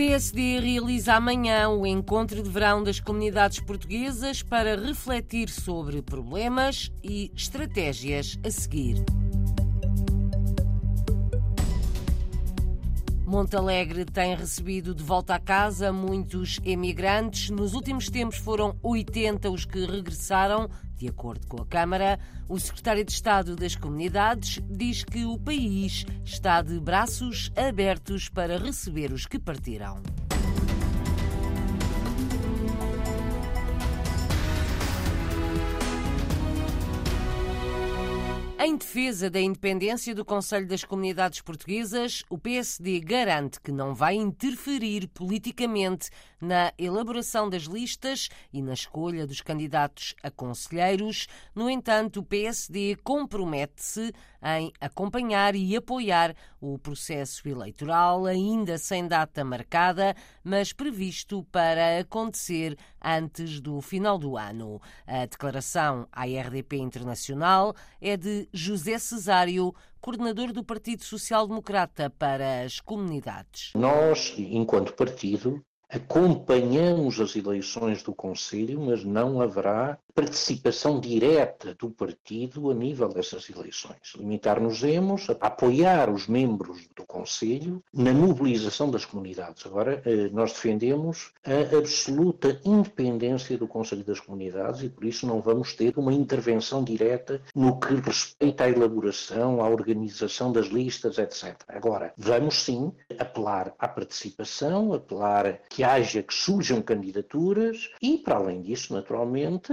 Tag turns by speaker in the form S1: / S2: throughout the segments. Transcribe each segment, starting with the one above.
S1: PSD realiza amanhã o encontro de verão das comunidades portuguesas para refletir sobre problemas e estratégias a seguir. Montalegre tem recebido de volta a casa muitos emigrantes. Nos últimos tempos foram 80 os que regressaram, de acordo com a Câmara. O secretário de Estado das Comunidades diz que o país está de braços abertos para receber os que partiram. Em defesa da independência do Conselho das Comunidades Portuguesas, o PSD garante que não vai interferir politicamente na elaboração das listas e na escolha dos candidatos a conselheiros. No entanto, o PSD compromete-se em acompanhar e apoiar o processo eleitoral, ainda sem data marcada, mas previsto para acontecer antes do final do ano. A declaração à RDP Internacional é de José Cesário, coordenador do Partido Social Democrata para as Comunidades.
S2: Nós, enquanto partido, acompanhamos as eleições do Conselho, mas não haverá participação direta do partido a nível dessas eleições. Limitar-nos-emos a apoiar os membros do Conselho na mobilização das comunidades. Agora, eh, nós defendemos a absoluta independência do Conselho das Comunidades e por isso não vamos ter uma intervenção direta no que respeita à elaboração, à organização das listas, etc. Agora, vamos sim apelar à participação, apelar que haja, que surjam candidaturas e, para além disso, naturalmente,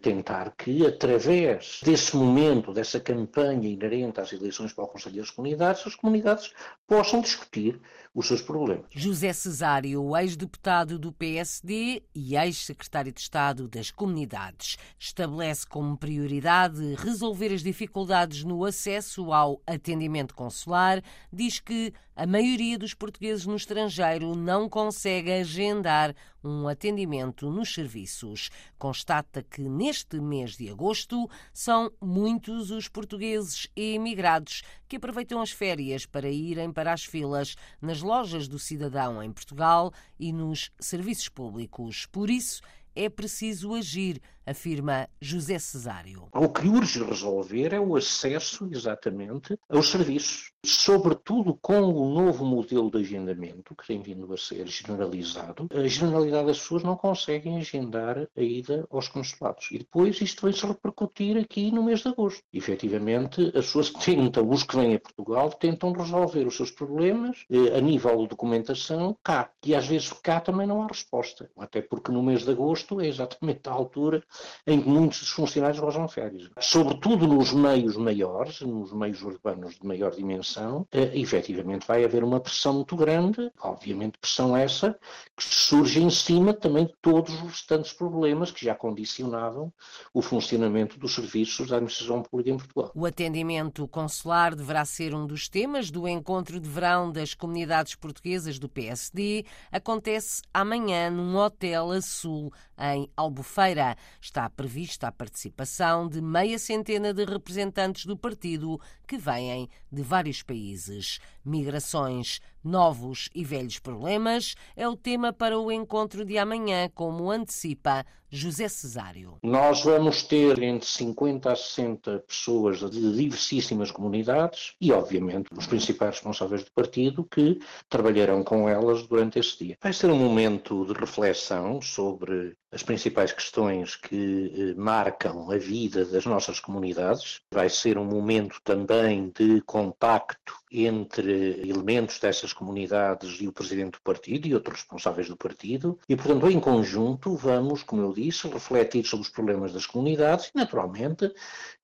S2: tentar que, através desse momento, dessa campanha inerente às eleições para o Conselho das Comunidades, as comunidades possam discutir os seus problemas.
S1: José Cesário, ex-deputado do PSD e ex-secretário de Estado das Comunidades, estabelece como prioridade resolver as dificuldades no acesso ao atendimento consular, diz que a maioria dos portugueses no estrangeiro não consegue agendar um atendimento nos serviços. Constata que neste mês de agosto são muitos os portugueses e imigrados que aproveitam as férias para irem para as filas nas lojas do cidadão em Portugal e nos serviços públicos. Por isso, é preciso agir, afirma José Cesário.
S2: O que urge resolver é o acesso, exatamente, aos serviços, sobretudo com o novo modelo de agendamento, que tem vindo a ser generalizado. A generalidade das pessoas não conseguem agendar a ida aos consulados. E depois isto vai se repercutir aqui no mês de agosto. efetivamente, as pessoas tentam, os que vêm a Portugal, tentam resolver os seus problemas eh, a nível de documentação cá. E às vezes cá também não há resposta. Até porque no mês de agosto é exatamente a altura em que muitos dos funcionários gozam férias. Sobretudo nos meios maiores, nos meios urbanos de maior dimensão, eh, efetivamente vai haver uma pressão muito grande, obviamente pressão essa que surge em cima também de todos os restantes problemas que já condicionavam o funcionamento dos serviços da administração pública em Portugal.
S1: O atendimento consular deverá ser um dos temas do encontro de verão das comunidades portuguesas do PSD. Acontece amanhã num hotel a sul em Albufeira. Está prevista a participação de meia centena de representantes do partido que vêm de vários países. Migrações, novos e velhos problemas é o tema para o encontro de amanhã, como antecipa José Cesário.
S2: Nós vamos ter entre 50 a 60 pessoas de diversíssimas comunidades e, obviamente, os principais responsáveis do partido que trabalharão com elas durante esse dia. Vai ser um momento de reflexão sobre as principais questões que eh, marcam a vida das nossas comunidades. Vai ser um momento também de contacto entre elementos dessas comunidades e o presidente do partido e outros responsáveis do partido. E, portanto, em conjunto, vamos, como eu disse, refletir sobre os problemas das comunidades e, naturalmente,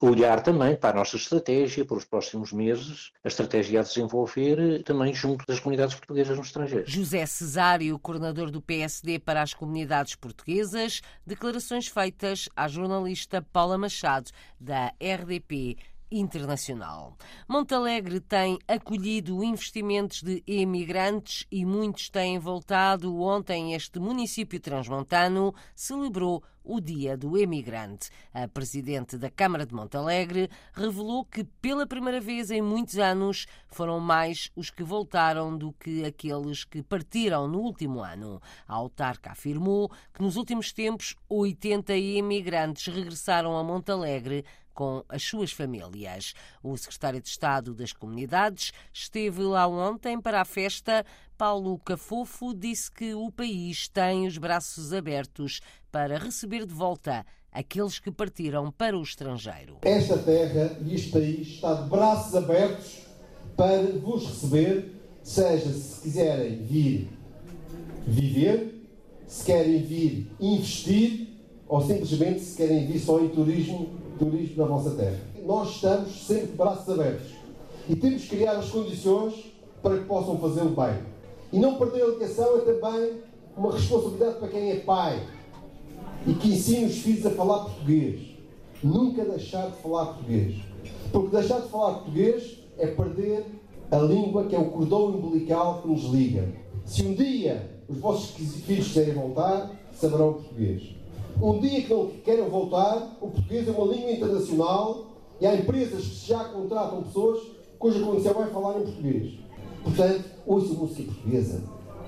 S2: olhar também para a nossa estratégia para os próximos meses, a estratégia a desenvolver também junto das comunidades portuguesas no estrangeiro.
S1: José Cesário, coordenador do PSD para as comunidades portuguesas, declarações feitas à jornalista Paula Machado, da RDP internacional. Montalegre tem acolhido investimentos de emigrantes e muitos têm voltado. Ontem, este município transmontano celebrou o Dia do Emigrante. A presidente da Câmara de Montalegre revelou que, pela primeira vez em muitos anos, foram mais os que voltaram do que aqueles que partiram no último ano. A autarca afirmou que, nos últimos tempos, 80 imigrantes regressaram a Montalegre com as suas famílias. O secretário de Estado das Comunidades esteve lá ontem para a festa. Paulo Cafofo disse que o país tem os braços abertos para receber de volta aqueles que partiram para o estrangeiro.
S3: Esta terra e este país está de braços abertos para vos receber, seja se quiserem vir viver, se querem vir investir ou simplesmente se querem vir só em turismo turismo na vossa terra. Nós estamos sempre de braços abertos e temos que criar as condições para que possam fazê-lo bem. E não perder a educação é também uma responsabilidade para quem é pai e que ensina os filhos a falar português. Nunca deixar de falar português. Porque deixar de falar português é perder a língua que é o cordão umbilical que nos liga. Se um dia os vossos filhos quiserem voltar, saberão português. Um dia que não queiram voltar, o português é uma língua internacional e há empresas que já contratam pessoas cuja condição vai falar em português. Portanto, ouçam música portuguesa,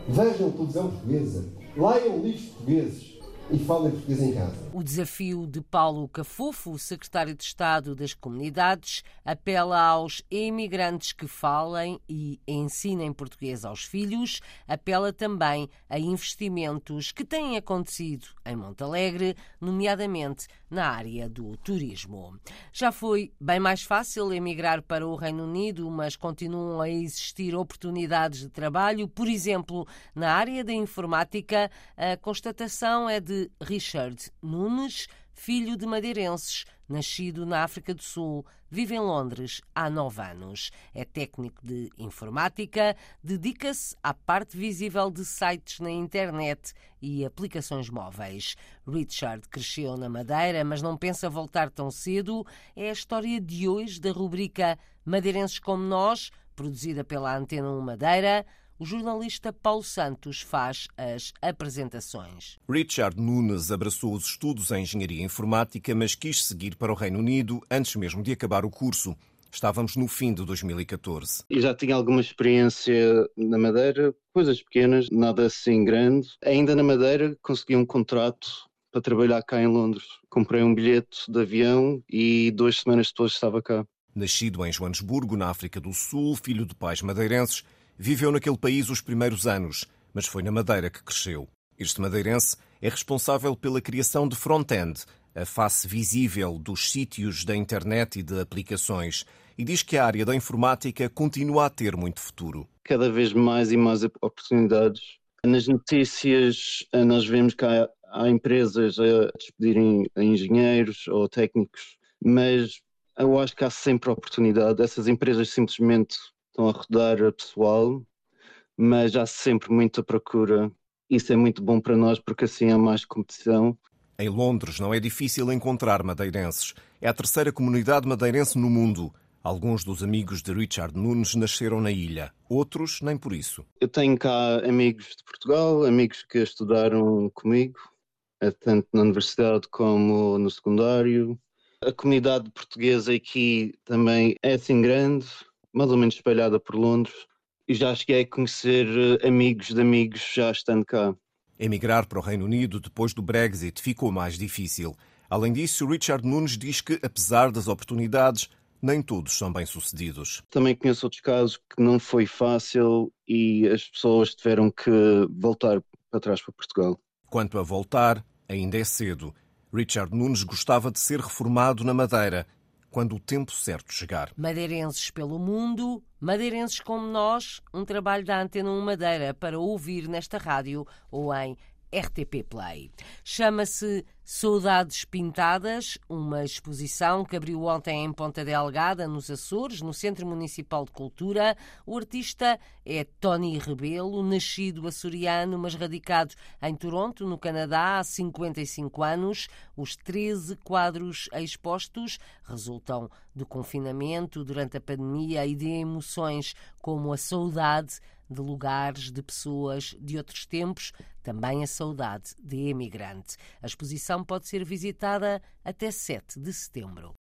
S3: vejam televisão portuguesa, leiam livros portugueses, e falem português em casa.
S1: O desafio de Paulo Cafofo, secretário de Estado das Comunidades, apela aos imigrantes que falem e ensinem português aos filhos, apela também a investimentos que têm acontecido em Montalegre, nomeadamente na área do turismo. Já foi bem mais fácil emigrar para o Reino Unido, mas continuam a existir oportunidades de trabalho, por exemplo, na área da informática, a constatação é de Richard Nunes, filho de madeirenses, nascido na África do Sul, vive em Londres há nove anos. É técnico de informática, dedica-se à parte visível de sites na internet e aplicações móveis. Richard cresceu na Madeira, mas não pensa voltar tão cedo. É a história de hoje da rubrica Madeirenses como Nós, produzida pela Antena 1 Madeira o jornalista Paulo Santos faz as apresentações.
S4: Richard Nunes abraçou os estudos em engenharia informática, mas quis seguir para o Reino Unido antes mesmo de acabar o curso. Estávamos no fim de 2014.
S5: E já tinha alguma experiência na Madeira, coisas pequenas, nada assim grande. Ainda na Madeira consegui um contrato para trabalhar cá em Londres. Comprei um bilhete de avião e duas semanas depois estava cá.
S4: Nascido em Joanesburgo, na África do Sul, filho de pais madeirenses, Viveu naquele país os primeiros anos, mas foi na Madeira que cresceu. Este madeirense é responsável pela criação de front-end, a face visível dos sítios da internet e de aplicações, e diz que a área da informática continua a ter muito futuro.
S5: Cada vez mais e mais oportunidades. Nas notícias, eh, nós vemos que há, há empresas a despedirem engenheiros ou técnicos, mas eu acho que há sempre oportunidade. Essas empresas simplesmente estão a rodar pessoal, mas há sempre muita procura. Isso é muito bom para nós porque assim há mais competição.
S4: Em Londres não é difícil encontrar madeirenses. É a terceira comunidade madeirense no mundo. Alguns dos amigos de Richard Nunes nasceram na ilha, outros nem por isso.
S5: Eu tenho cá amigos de Portugal, amigos que estudaram comigo, eh, tanto na universidade como no secundário. A comunidade portuguesa aqui também é assim grande, mais ou menos espalhada por Londres, e já cheguei a conhecer eh, amigos de amigos já estando cá.
S4: Emigrar para o Reino Unido depois do Brexit ficou mais difícil. Além disso, Richard Nunes diz que, apesar das oportunidades, nem todos são bem-sucedidos.
S5: Também conheço outros casos que não foi fácil e as pessoas tiveram que voltar para trás para Portugal.
S4: Quanto a voltar, ainda é cedo. Richard Nunes gostava de ser reformado na Madeira quando o tempo certo chegar.
S1: Madeirenses pelo mundo, madeirenses como nós, um trabalho da Antena 1 Madeira para ouvir nesta rádio ou em RTP Play. Chama-se Saudades Pintadas, uma exposição que abriu ontem em Ponta Delgada, nos Açores, no Centro Municipal de Cultura. O artista é Tony Rebelo, nascido açoriano, mas radicado em Toronto, no Canadá, há 55 anos. Os 13 quadros expostos resultam do confinamento durante a pandemia e de emoções como a saudade de lugares, de pessoas de outros tempos, também a saudade de emigrante. A exposição pode ser visitada até 7 de setembro.